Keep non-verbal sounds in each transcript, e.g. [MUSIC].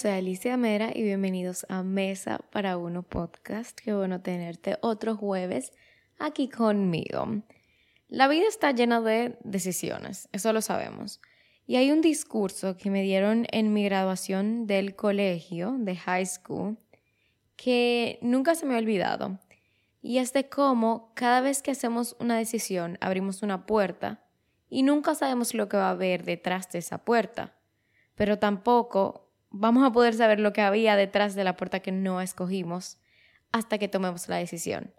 soy Alicia Mera y bienvenidos a Mesa para Uno Podcast. Qué bueno tenerte otro jueves aquí conmigo. La vida está llena de decisiones, eso lo sabemos. Y hay un discurso que me dieron en mi graduación del colegio, de high school, que nunca se me ha olvidado. Y es de cómo cada vez que hacemos una decisión abrimos una puerta y nunca sabemos lo que va a haber detrás de esa puerta. Pero tampoco vamos a poder saber lo que había detrás de la puerta que no escogimos hasta que tomemos la decisión.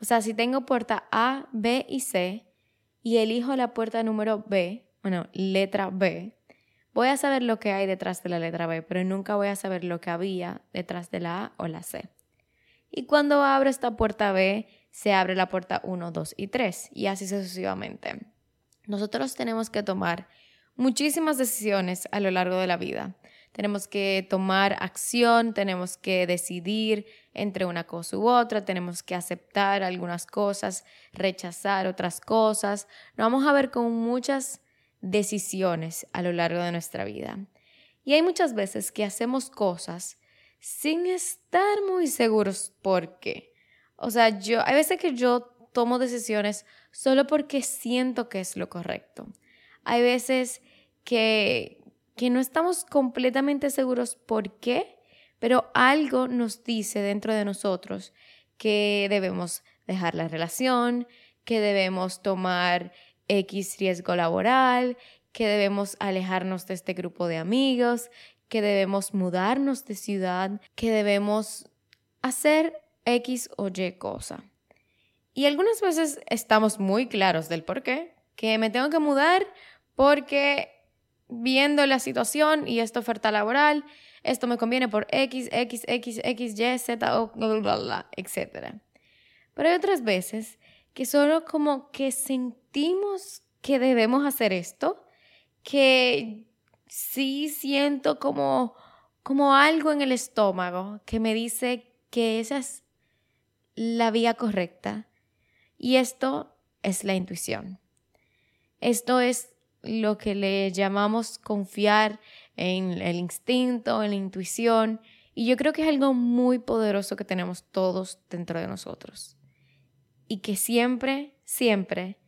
O sea, si tengo puerta A, B y C y elijo la puerta número B, bueno, letra B, voy a saber lo que hay detrás de la letra B, pero nunca voy a saber lo que había detrás de la A o la C. Y cuando abro esta puerta B, se abre la puerta 1, 2 y 3 y así sucesivamente. Nosotros tenemos que tomar muchísimas decisiones a lo largo de la vida tenemos que tomar acción, tenemos que decidir entre una cosa u otra, tenemos que aceptar algunas cosas, rechazar otras cosas. Nos vamos a ver con muchas decisiones a lo largo de nuestra vida. Y hay muchas veces que hacemos cosas sin estar muy seguros por qué. O sea, yo, hay veces que yo tomo decisiones solo porque siento que es lo correcto. Hay veces que, que no estamos completamente seguros por qué, pero algo nos dice dentro de nosotros que debemos dejar la relación, que debemos tomar X riesgo laboral, que debemos alejarnos de este grupo de amigos, que debemos mudarnos de ciudad, que debemos hacer X o Y cosa. Y algunas veces estamos muy claros del por qué, que me tengo que mudar porque viendo la situación y esta oferta laboral, esto me conviene por X, X, X, X, Y, Z, o bla, bla, etc. Pero hay otras veces que solo como que sentimos que debemos hacer esto, que sí siento como, como algo en el estómago que me dice que esa es la vía correcta. Y esto es la intuición. Esto es lo que le llamamos confiar en el instinto, en la intuición, y yo creo que es algo muy poderoso que tenemos todos dentro de nosotros. Y que siempre, siempre,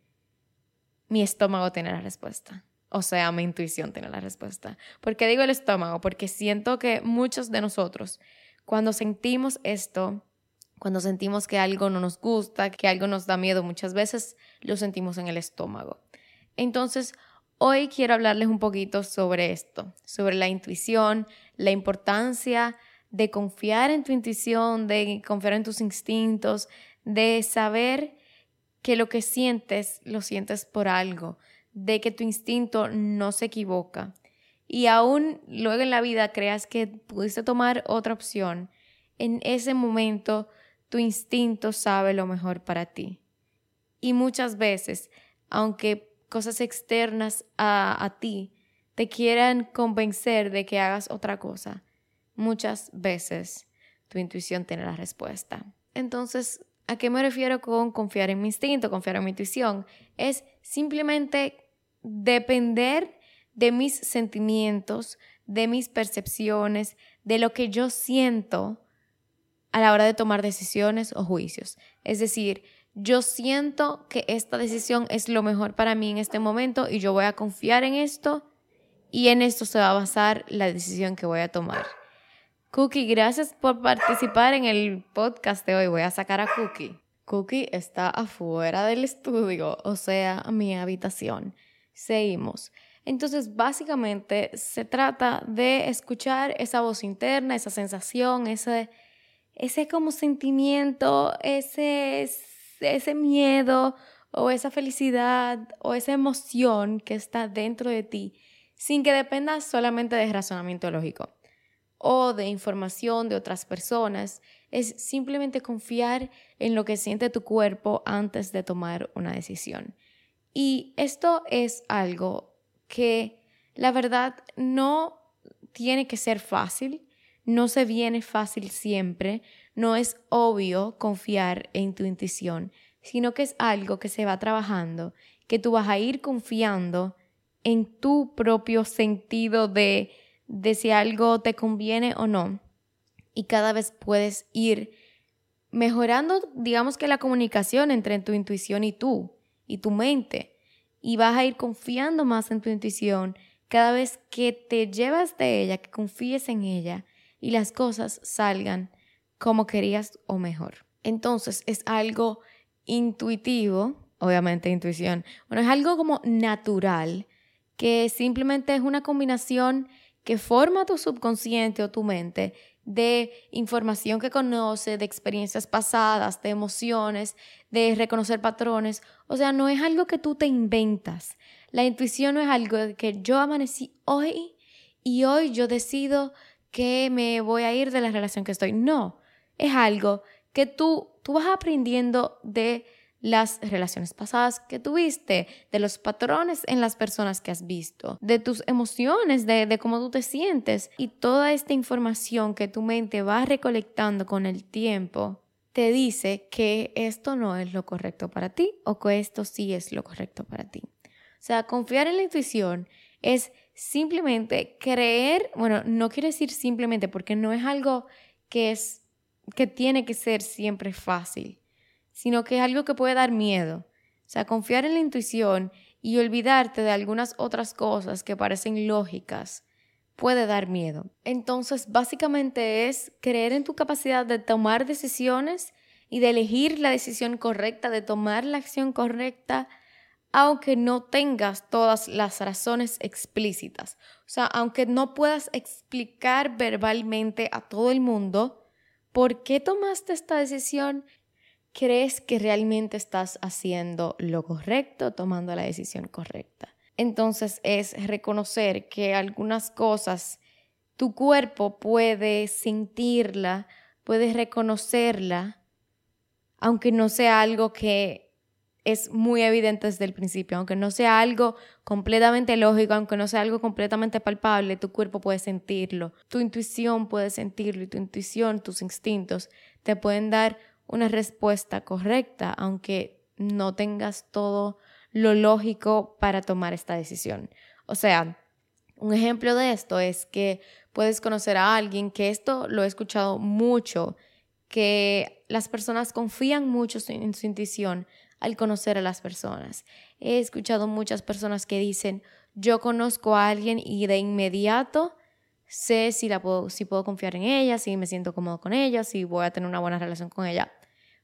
mi estómago tiene la respuesta. O sea, mi intuición tiene la respuesta. ¿Por qué digo el estómago? Porque siento que muchos de nosotros, cuando sentimos esto, cuando sentimos que algo no nos gusta, que algo nos da miedo, muchas veces lo sentimos en el estómago. Entonces, Hoy quiero hablarles un poquito sobre esto, sobre la intuición, la importancia de confiar en tu intuición, de confiar en tus instintos, de saber que lo que sientes lo sientes por algo, de que tu instinto no se equivoca. Y aún luego en la vida creas que pudiste tomar otra opción, en ese momento tu instinto sabe lo mejor para ti. Y muchas veces, aunque cosas externas a, ti te quieran convencer de que hagas otra cosa, muchas veces tu intuición tiene la respuesta. Entonces, ¿a qué me refiero con confiar en mi instinto, confiar en mi intuición? Es simplemente depender de mis sentimientos, de mis percepciones, de lo que yo siento a la hora de tomar decisiones o juicios. Es decir, yo siento que esta decisión es lo mejor para mí en este momento y yo voy a confiar en esto y en esto se va a basar la decisión que voy a tomar. Cookie, gracias por participar en el podcast de hoy. Voy a sacar a Cookie. Cookie está afuera del estudio, o sea, mi habitación. Seguimos. Entonces, básicamente se trata de escuchar esa voz interna, esa sensación, ese, ese como sentimiento, ese ese miedo o esa felicidad o esa emoción que está dentro de ti sin que dependa solamente de razonamiento lógico o de información de otras personas. Es simplemente confiar en lo que siente tu cuerpo antes de tomar una decisión. Y esto es algo que la verdad no tiene que ser fácil, no se viene fácil siempre, no es obvio confiar en tu intuición, sino que es algo que se va trabajando, que tú vas a ir confiando en tu propio sentido de, de si algo te conviene o no. Y cada vez puedes ir mejorando, digamos que la comunicación entre tu intuición y tú, y tu mente. Y vas a ir confiando más en tu intuición cada vez que te llevas de ella, que confíes en ella y las cosas salgan como querías o mejor. Entonces es algo intuitivo, obviamente intuición, bueno, es algo como natural, que simplemente es una combinación que forma tu subconsciente o tu mente de información que conoce, de experiencias pasadas, de emociones, de reconocer patrones. O sea, no es algo que tú te inventas. La intuición no es algo que yo amanecí hoy y hoy yo decido que me voy a ir de la relación que estoy. No, es algo que tú, tú vas aprendiendo de las relaciones pasadas que tuviste, de los patrones en las personas que has visto, de tus emociones, de, de, cómo tú te sientes y toda esta información que tu mente va recolectando con el tiempo te dice que esto no es lo correcto para ti o que esto sí es lo correcto para ti. O sea, confiar en la intuición es simplemente creer, bueno, no quiero decir simplemente porque no es algo que es que tiene que ser siempre fácil sino que es algo que puede dar miedo. O sea, confiar en la intuición y olvidarte de algunas otras cosas que parecen lógicas puede dar miedo. Entonces, básicamente es creer en tu capacidad de tomar decisiones y de elegir la decisión correcta, de tomar la acción correcta, aunque no tengas todas las razones explícitas. O sea, aunque no puedas explicar verbalmente a todo el mundo por qué tomaste esta decisión crees que realmente estás haciendo lo correcto, tomando la decisión correcta. Entonces es reconocer que algunas cosas tu cuerpo puede sentirla, puede reconocerla, aunque no sea algo que es muy evidente desde el principio, aunque no sea algo completamente lógico, aunque no sea algo completamente palpable, tu cuerpo puede sentirlo, tu intuición puede sentirlo y tu intuición, tus instintos te pueden dar una respuesta correcta, aunque no tengas todo lo lógico para tomar esta decisión. O sea, un ejemplo de esto es que puedes conocer a alguien, que esto lo he escuchado mucho, que las personas confían mucho en su intuición al conocer a las personas. He escuchado muchas personas que dicen, yo conozco a alguien y de inmediato sé si, la puedo, si puedo confiar en ella, si me siento cómodo con ella, si voy a tener una buena relación con ella.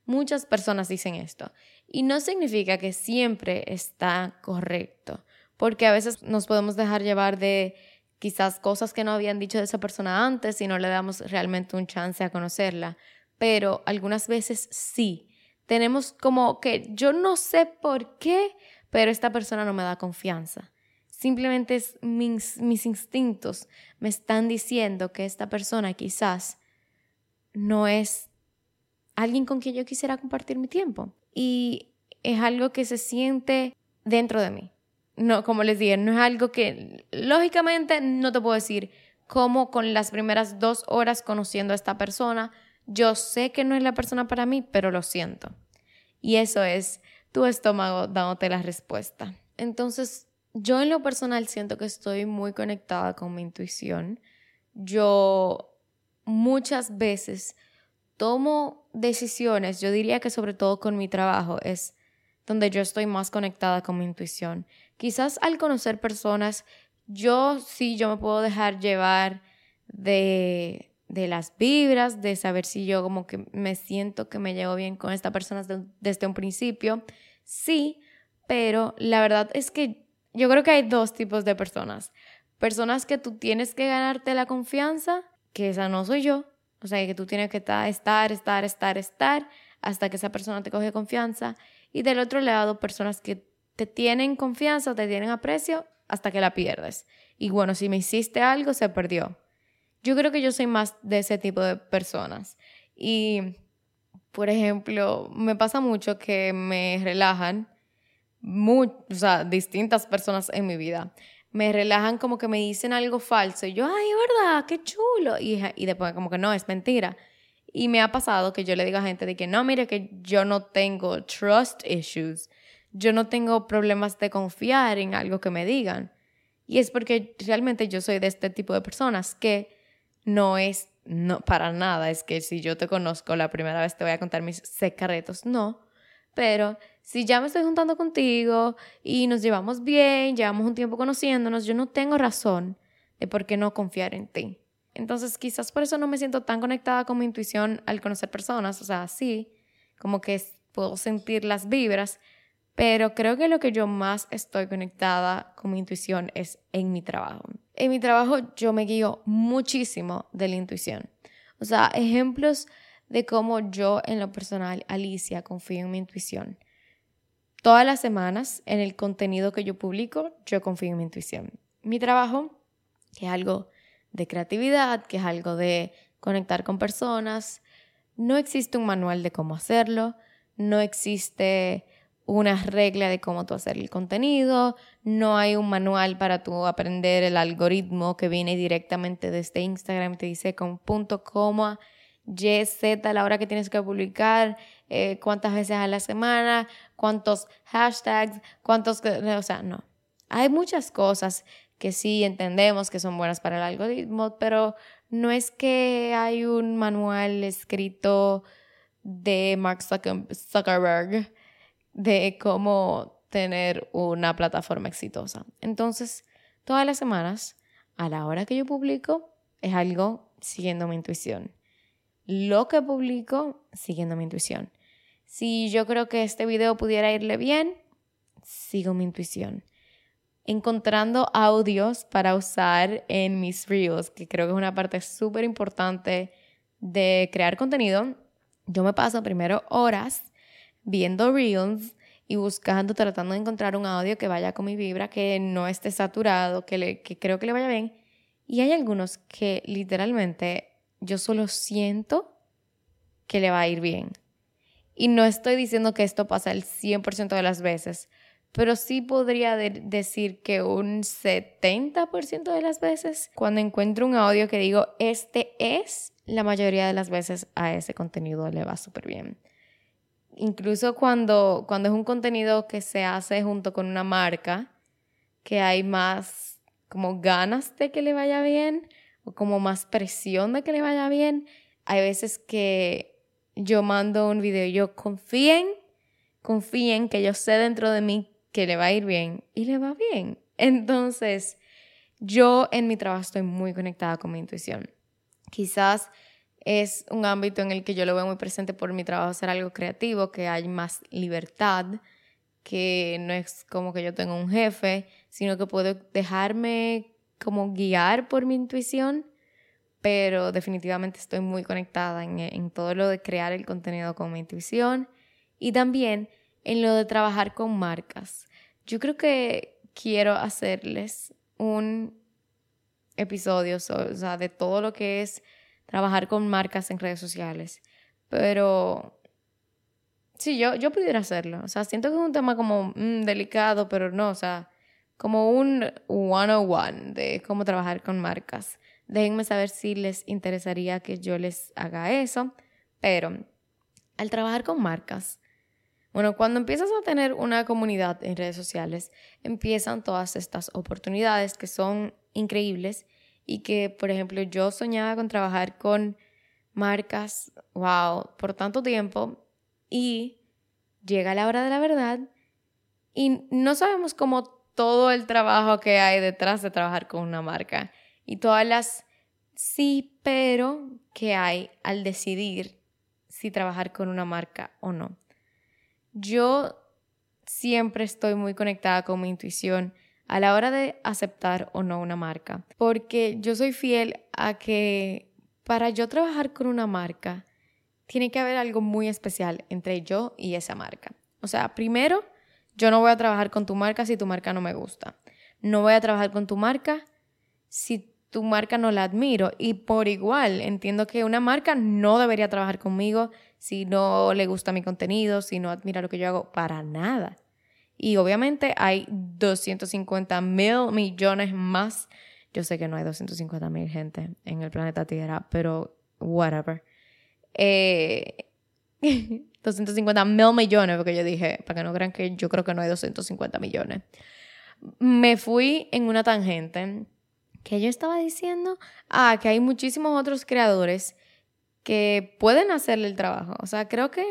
Muchas personas dicen esto y no significa que siempre está correcto, porque a veces nos podemos dejar llevar de quizás cosas que no habían dicho de esa persona antes y no le damos realmente un chance a conocerla, pero algunas veces sí. Tenemos como que yo no sé por qué, pero esta persona no me da confianza. Simplemente es mis, mis instintos me están diciendo que esta persona quizás no es alguien con quien yo quisiera compartir mi tiempo. Y es algo que se siente dentro de mí. No, como les dije, no es algo que lógicamente no te puedo decir cómo con las primeras dos horas conociendo a esta persona, yo sé que no es la persona para mí, pero lo siento. Y eso es tu estómago dándote la respuesta. Entonces, yo en lo personal siento que estoy muy conectada con mi intuición. Yo muchas veces tomo decisiones, yo diría que sobre todo con mi trabajo es donde yo estoy más conectada con mi intuición. Quizás al conocer personas, yo sí, yo me puedo dejar llevar de, de las vibras, de saber si yo como que me siento que me llevo bien con esta persona desde, un principio. Sí, pero la verdad es que yo creo que hay dos tipos de personas. Personas que tú tienes que ganarte la confianza, que esa no soy yo, o sea, que tú tienes que estar, estar, estar, estar, hasta que esa persona te coge confianza. Y del otro lado, personas que te tienen confianza, te tienen aprecio, hasta que la pierdes. Y bueno, si me hiciste algo, se perdió. Yo creo que yo soy más de ese tipo de personas. Y, por ejemplo, me pasa mucho que me relajan, o sea, distintas personas en mi vida me relajan como que me dicen algo falso. Y yo, ay, ¿verdad? Qué chulo. Y, y después como que no, es mentira. Y me ha pasado que yo le digo a gente de que no, mire que yo no tengo trust issues. Yo no tengo problemas de confiar en algo que me digan. Y es porque realmente yo soy de este tipo de personas que no es no para nada, es que si yo te conozco la primera vez te voy a contar mis secretos, no, pero si ya me estoy juntando contigo y nos llevamos bien, llevamos un tiempo conociéndonos, yo no tengo razón de por qué no confiar en ti. Entonces quizás por eso no me siento tan conectada con mi intuición al conocer personas, o sea, sí, como que puedo sentir las vibras, pero creo que lo que yo más estoy conectada con mi intuición es en mi trabajo. En mi trabajo yo me guío muchísimo de la intuición. O sea, ejemplos de cómo yo en lo personal, Alicia, confío en mi intuición. Todas las semanas en el contenido que yo publico, yo confío en mi intuición. Mi trabajo, que es algo de creatividad, que es algo de conectar con personas, no existe un manual de cómo hacerlo, no existe una regla de cómo tú hacer el contenido, no hay un manual para tú aprender el algoritmo que viene directamente desde Instagram, te dice con punto, coma, y, Z, la hora que tienes que publicar, eh, cuántas veces a la semana, cuántos hashtags, cuántos, o sea, no. Hay muchas cosas que sí entendemos que son buenas para el algoritmo, pero no es que hay un manual escrito de Mark Zuckerberg de cómo tener una plataforma exitosa. Entonces, todas las semanas, a la hora que yo publico, es algo siguiendo mi intuición. Lo que publico, siguiendo mi intuición. Si yo creo que este video pudiera irle bien, sigo mi intuición. Encontrando audios para usar en mis reels, que creo que es una parte súper importante de crear contenido. Yo me paso primero horas viendo reels y buscando, tratando de encontrar un audio que vaya con mi vibra, que no esté saturado, que, le, que creo que le vaya bien. Y hay algunos que literalmente yo solo siento que le va a ir bien. Y no estoy diciendo que esto pasa el 100% de las veces, pero sí podría decir que un 70% de las veces, cuando encuentro un audio que digo, este es, la mayoría de las veces a ese contenido le va súper bien incluso cuando, cuando es un contenido que se hace junto con una marca, que hay más como ganas de que le vaya bien o como más presión de que le vaya bien, hay veces que yo mando un video yo confíen, confíen que yo sé dentro de mí que le va a ir bien y le va bien. Entonces, yo en mi trabajo estoy muy conectada con mi intuición. Quizás es un ámbito en el que yo lo veo muy presente por mi trabajo ser algo creativo, que hay más libertad, que no es como que yo tengo un jefe, sino que puedo dejarme como guiar por mi intuición, pero definitivamente estoy muy conectada en, en todo lo de crear el contenido con mi intuición y también en lo de trabajar con marcas. Yo creo que quiero hacerles un episodio o sea, de todo lo que es trabajar con marcas en redes sociales. Pero sí, yo, yo pudiera hacerlo. O sea, siento que es un tema como mm, delicado, pero no, o sea, como un 101 de cómo trabajar con marcas. Déjenme saber si les interesaría que yo les haga eso. Pero al trabajar con marcas, bueno, cuando empiezas a tener una comunidad en redes sociales, empiezan todas estas oportunidades que son increíbles y que, por ejemplo, yo soñaba con trabajar con marcas, wow, por tanto tiempo y llega la hora de la verdad y no sabemos cómo todo el trabajo que hay detrás de trabajar con una marca y todas las sí, pero que hay al decidir si trabajar con una marca o no. Yo siempre estoy muy conectada con mi intuición a la hora de aceptar o no una marca. Porque yo soy fiel a que para yo trabajar con una marca, tiene que haber algo muy especial entre yo y esa marca. O sea, primero, yo no voy a trabajar con tu marca si tu marca no me gusta. No voy a trabajar con tu marca si tu marca no la admiro. Y por igual, entiendo que una marca no debería trabajar conmigo si no le gusta mi contenido, si no admira lo que yo hago, para nada. Y obviamente hay 250 mil millones más. Yo sé que no hay 250 mil gente en el planeta Tierra, pero whatever. 250 eh, [LAUGHS] mil millones, porque yo dije, para que no crean que yo creo que no hay 250 millones. me fui en una tangente que yo estaba diciendo, ah, que hay muchísimos otros creadores que pueden hacerle el trabajo. O sea, creo que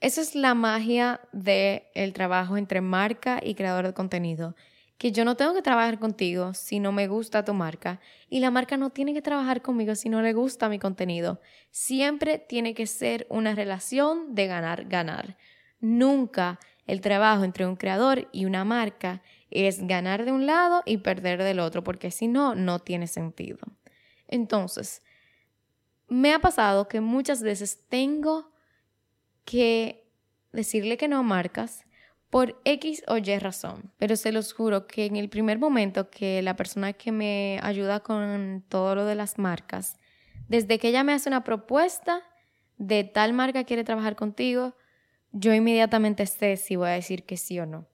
esa es la magia del el trabajo entre marca y creador de contenido. Que yo no tengo que trabajar contigo si no me gusta tu marca y la marca no tiene que trabajar conmigo si no le gusta mi contenido. Siempre tiene que ser una relación de ganar-ganar. Nunca el trabajo entre un creador y una marca es ganar de un lado y perder del otro, porque si no, no tiene sentido. Entonces, me ha pasado que muchas veces tengo que decirle que no a marcas por X o Y razón, pero se los juro que en el primer momento que la persona que me ayuda con todo lo de las marcas, desde que ella me hace una propuesta de tal marca quiere trabajar contigo, yo inmediatamente sé si voy a decir que sí o no.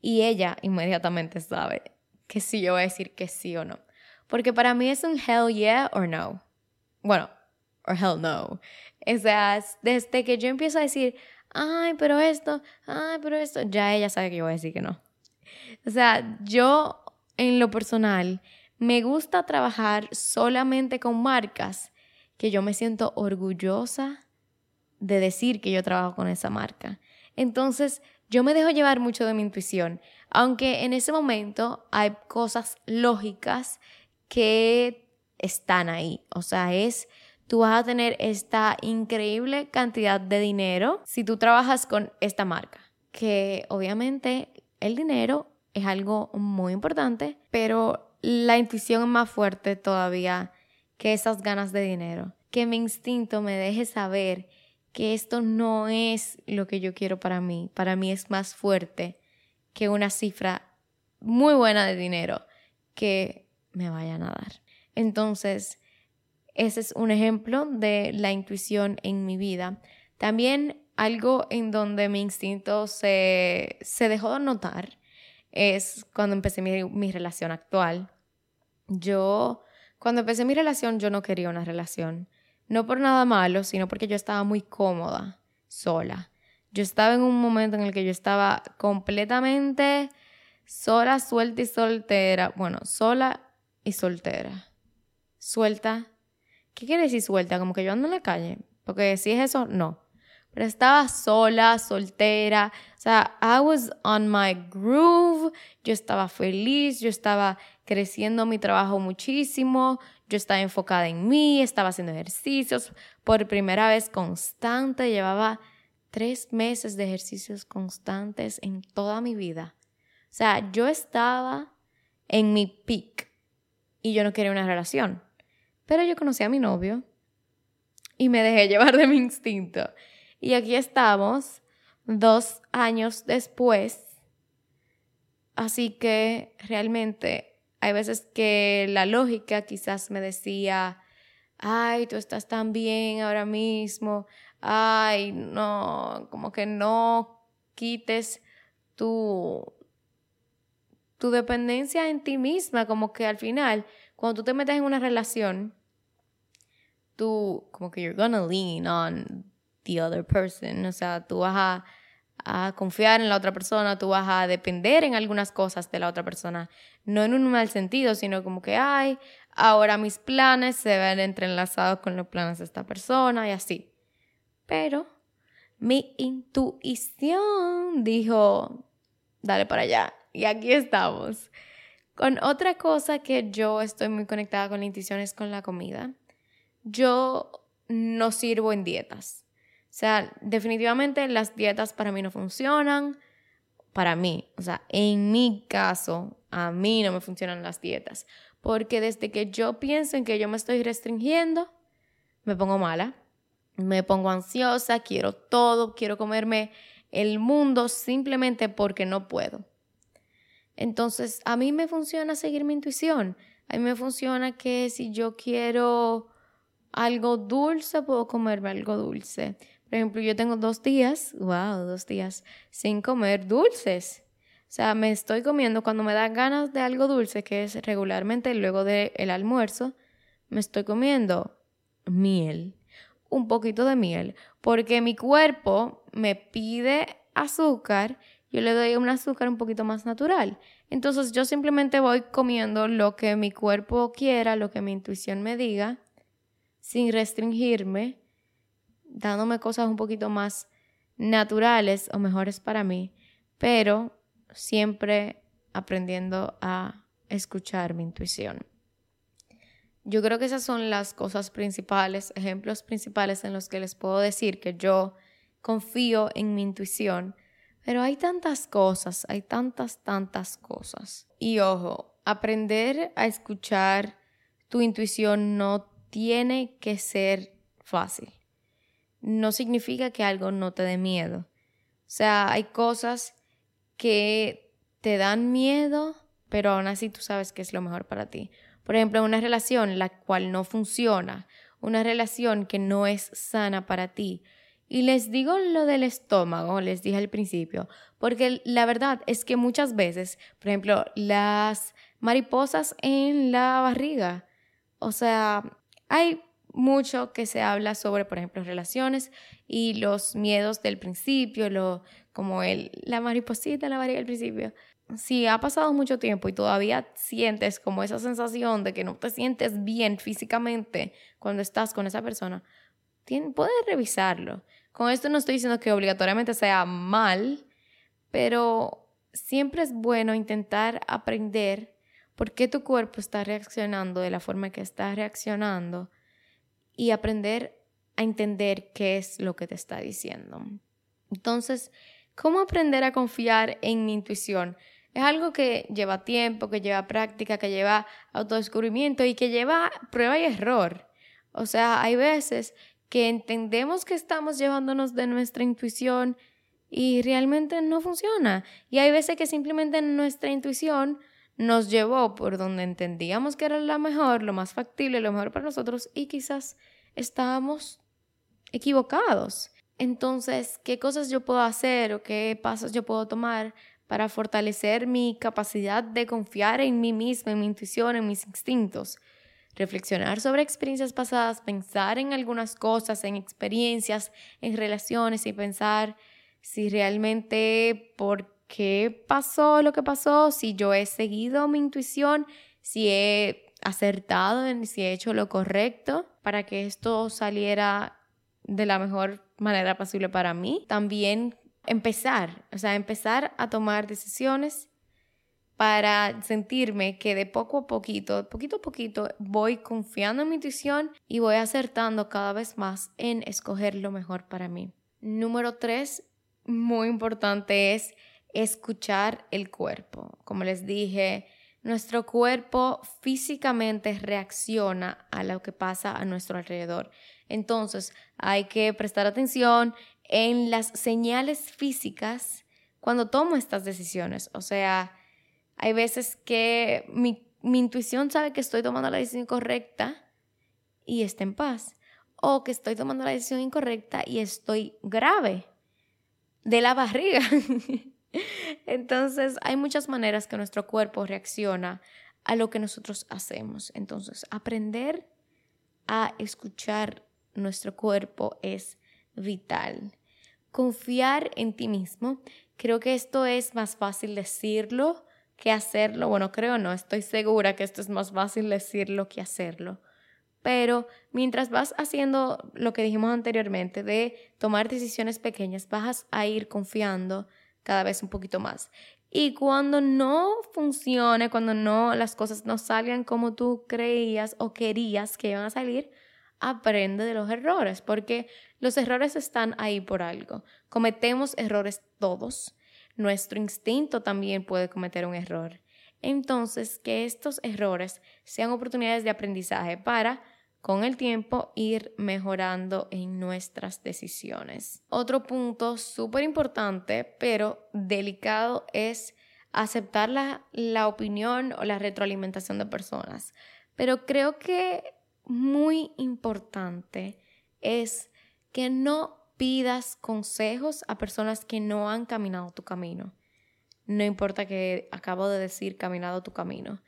Y ella [LAUGHS] inmediatamente sabe que sí yo voy a decir que sí o no. Porque para mí es un hell yeah or no. Bueno, or hell no. O sea, desde que yo empiezo a decir, ay, pero esto, ay, pero esto, ya ella sabe que yo voy a decir que no. O sea, yo en lo personal me gusta trabajar solamente con marcas que yo me siento orgullosa de decir que yo trabajo con esa marca. Entonces, yo me dejo llevar mucho de mi intuición, aunque en ese momento hay cosas lógicas que están ahí. O sea, es tú vas a tener esta increíble cantidad de dinero si tú trabajas con esta marca. Que obviamente el dinero es algo muy importante, pero la intuición es más fuerte todavía que esas ganas de dinero. Que mi instinto me deje saber que esto no es lo que yo quiero para mí. Para mí es más fuerte que una cifra muy buena de dinero que me vayan a dar. Entonces, ese es un ejemplo de la intuición en mi vida. También algo en donde mi instinto se, dejó de notar es cuando empecé mi, mi relación actual. Yo, cuando empecé mi relación, yo no quería una relación. No por nada malo, sino porque yo estaba muy cómoda, sola. Yo estaba en un momento en el que yo estaba completamente sola, suelta y soltera. Bueno, sola y soltera. Suelta ¿Qué quiere decir suelta? Como que yo ando en la calle. Porque si es eso, no. Pero estaba sola, soltera. O sea, I was on my groove. Yo estaba feliz. Yo estaba creciendo mi trabajo muchísimo. Yo estaba enfocada en mí. Estaba haciendo ejercicios. Por primera vez constante. Llevaba tres meses de ejercicios constantes en toda mi vida. O sea, yo estaba en mi peak. Y yo no quería una relación. Pero yo conocí a mi novio y me dejé llevar de mi instinto. Y aquí estamos, dos años después. Así que realmente hay veces que la lógica quizás me decía, ay, tú estás tan bien ahora mismo, ay, no, como que no quites tu, tu dependencia en ti misma, como que al final cuando tú te metes en una relación, tú como que you're gonna lean on the other person, o sea, tú vas a, a confiar en la otra persona, tú vas a depender en algunas cosas de la otra persona, no en un mal sentido, sino como que, ay, ahora mis planes se ven entrelazados con los planes de esta persona y así. Pero mi intuición dijo, dale para allá. Y aquí estamos. Con otra cosa que yo estoy muy conectada con la intuición es con la comida. Yo no sirvo en dietas. O sea, definitivamente las dietas para mí no funcionan. Para mí, o sea, en mi caso, a mí no me funcionan las dietas. Porque desde que yo pienso en que yo me estoy restringiendo, me pongo mala, me pongo ansiosa, quiero todo, quiero comerme el mundo simplemente porque no puedo. Entonces, a mí me funciona seguir mi intuición. A mí me funciona que si yo quiero algo dulce, puedo comerme algo dulce. Por ejemplo, yo tengo dos días, wow, dos días sin comer dulces. O sea, me estoy comiendo cuando me da ganas de algo dulce, que es regularmente luego del almuerzo, me estoy comiendo miel, un poquito de miel, porque mi cuerpo me pide azúcar yo le doy un azúcar un poquito más natural. Entonces yo simplemente voy comiendo lo que mi cuerpo quiera, lo que mi intuición me diga, sin restringirme, dándome cosas un poquito más naturales o mejores para mí, pero siempre aprendiendo a escuchar mi intuición. Yo creo que esas son las cosas principales, ejemplos principales en los que les puedo decir que yo confío en mi intuición, pero hay tantas cosas, hay tantas, tantas cosas. Y ojo, aprender a escuchar tu intuición no tiene que ser fácil. No significa que algo no te dé miedo. O sea, hay cosas que te dan miedo, pero aún así tú sabes que es lo mejor para ti. Por ejemplo, una relación la cual no funciona, una relación que no es sana para ti. Y les digo lo del estómago, les dije al principio, porque la verdad es que muchas veces, por ejemplo, las mariposas en la barriga, o sea, hay mucho que se habla sobre, por ejemplo, relaciones y los miedos del principio, lo, como el, la mariposita en la barriga del principio. Si ha pasado mucho tiempo y todavía sientes como esa sensación de que no te sientes bien físicamente cuando estás con esa persona, puedes revisarlo. Con esto no estoy diciendo que obligatoriamente sea mal, pero siempre es bueno intentar aprender por qué tu cuerpo está reaccionando de la forma que está reaccionando y aprender a entender qué es lo que te está diciendo. Entonces, ¿cómo aprender a confiar en mi intuición? Es algo que lleva tiempo, que lleva práctica, que lleva autodescubrimiento y que lleva prueba y error. O sea, hay veces que entendemos que estamos llevándonos de nuestra intuición y realmente no funciona. Y hay veces que simplemente nuestra intuición nos llevó por donde entendíamos que era la mejor, lo más factible, lo mejor para nosotros y quizás estábamos equivocados. Entonces, ¿qué cosas yo puedo hacer o qué pasos yo puedo tomar para fortalecer mi capacidad de confiar en mí misma, en mi intuición, en mis instintos. Reflexionar sobre experiencias pasadas, pensar en algunas cosas, en experiencias, en relaciones y pensar si realmente por qué pasó lo que pasó, si yo he seguido mi intuición, si he acertado, si he hecho lo correcto para que esto saliera de la mejor manera posible para mí. También empezar, o sea, empezar a tomar decisiones para sentirme que de poco a poquito, poquito a poquito, voy confiando en mi intuición y voy acertando cada vez más en escoger lo mejor para mí. Número tres, muy importante, es escuchar el cuerpo. Como les dije, nuestro cuerpo físicamente reacciona a lo que pasa a nuestro alrededor. Entonces, hay que prestar atención en las señales físicas cuando tomo estas decisiones. O sea, hay veces que mi, intuición sabe que estoy tomando la decisión correcta y está en paz. O que estoy tomando la decisión incorrecta y estoy grave de la barriga. [LAUGHS] Entonces, hay muchas maneras que nuestro cuerpo reacciona a lo que nosotros hacemos. Entonces, aprender a escuchar nuestro cuerpo es vital. Confiar en ti mismo. Creo que esto es más fácil decirlo que hacerlo. Bueno, creo no, estoy segura que esto es más fácil decirlo que hacerlo. Pero mientras vas haciendo lo que dijimos anteriormente de tomar decisiones pequeñas, vas a ir confiando cada vez un poquito más. Y cuando no funcione, cuando no las cosas no salgan como tú creías o querías que iban a salir, aprende de los errores, porque los errores están ahí por algo. Cometemos errores todos. Nuestro instinto también puede cometer un error. Entonces, que estos errores sean oportunidades de aprendizaje para, con el tiempo, ir mejorando en nuestras decisiones. Otro punto súper importante, pero delicado, es aceptar la, la opinión o la retroalimentación de personas. Pero creo que muy importante es que no pidas consejos a personas que no han caminado tu camino. No importa que acabo de decir caminado tu camino.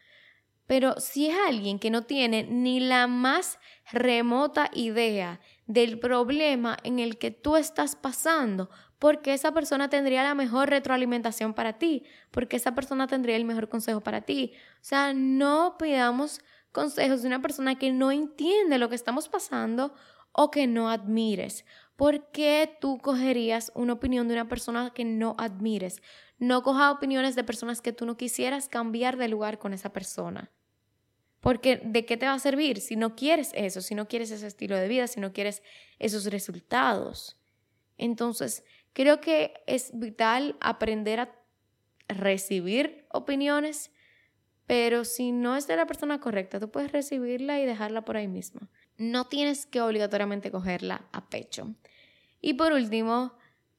Pero si es alguien que no tiene ni la más remota idea del problema en el que tú estás pasando, porque esa persona tendría la mejor retroalimentación para ti, porque esa persona tendría el mejor consejo para ti. O sea, no pidamos consejos de una persona que no entiende lo que estamos pasando o que no admires. ¿Por qué tú cogerías una opinión de una persona que no admires? No coja opiniones de personas que tú no quisieras cambiar de lugar con esa persona. Porque ¿de qué te va a servir si no quieres eso, si no quieres ese estilo de vida, si no quieres esos resultados? Entonces, creo que es vital aprender a recibir opiniones, pero si no es de la persona correcta, tú puedes recibirla y dejarla por ahí mismo. No tienes que obligatoriamente cogerla a pecho. Y por último,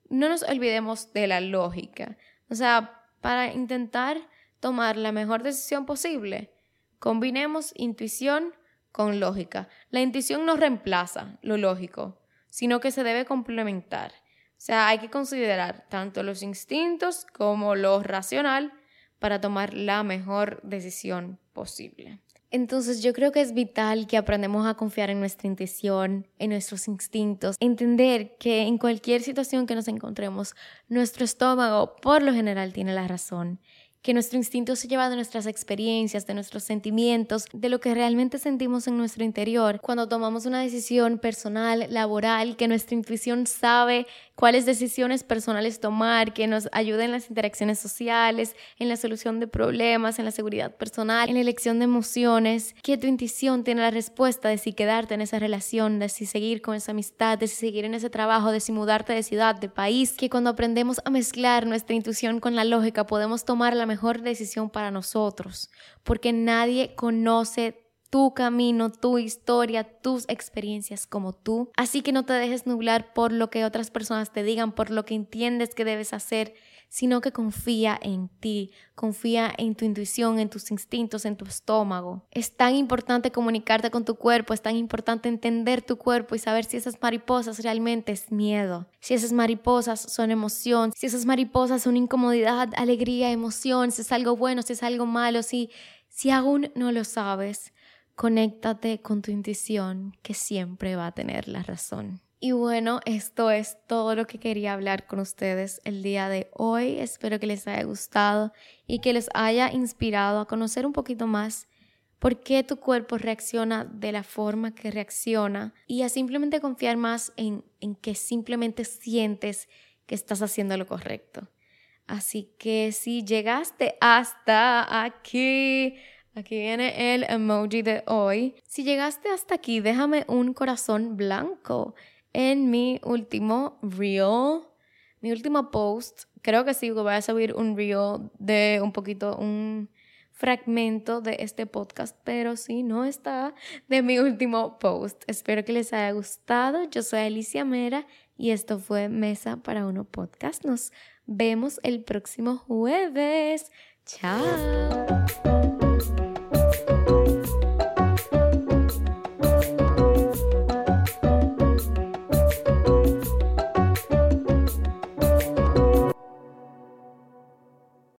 no nos olvidemos de la lógica. O sea, para intentar tomar la mejor decisión posible, Combinemos intuición con lógica. La intuición no reemplaza lo lógico, sino que se debe complementar. O sea, hay que considerar tanto los instintos como lo racional para tomar la mejor decisión posible. Entonces yo creo que es vital que aprendamos a confiar en nuestra intuición, en nuestros instintos, entender que en cualquier situación que nos encontremos, nuestro estómago por lo general tiene la razón que nuestro instinto se lleva de nuestras experiencias, de nuestros sentimientos, de lo que realmente sentimos en nuestro interior. Cuando tomamos una decisión personal, laboral, que nuestra intuición sabe cuáles decisiones personales tomar, que nos ayude en las interacciones sociales, en la solución de problemas, en la seguridad personal, en la elección de emociones, que tu intuición tiene la respuesta de si quedarte en esa relación, de si seguir con esa amistad, de si seguir en ese trabajo, de si mudarte de ciudad, de país, que cuando aprendemos a mezclar nuestra intuición con la lógica podemos tomar la mejor decisión para nosotros, porque nadie conoce tu camino, tu historia, tus experiencias como tú. Así que no te dejes nublar por lo que otras personas te digan, por lo que entiendes que debes hacer, sino que confía en ti, confía en tu intuición, en tus instintos, en tu estómago. Es tan importante comunicarte con tu cuerpo, es tan importante entender tu cuerpo y saber si esas mariposas realmente es miedo, si esas mariposas son emoción, si esas mariposas son incomodidad, alegría, emoción, si es algo bueno, si es algo malo, si, si aún no lo sabes conéctate con tu intuición que siempre va a tener la razón. Y bueno, esto es todo lo que quería hablar con ustedes el día de hoy. Espero que les haya gustado y que les haya inspirado a conocer un poquito más por qué tu cuerpo reacciona de la forma que reacciona y a simplemente confiar más en, en que simplemente sientes que estás haciendo lo correcto. Así que si llegaste hasta aquí, Aquí viene el emoji de hoy. Si llegaste hasta aquí, déjame un corazón blanco en mi último reel, mi último post. Creo que sí, voy a subir un reel de un poquito, un fragmento de este podcast, pero si no está de mi último post. Espero que les haya gustado. Yo soy Alicia Mera y esto fue Mesa para Uno Podcast. Nos vemos el próximo jueves. Chao.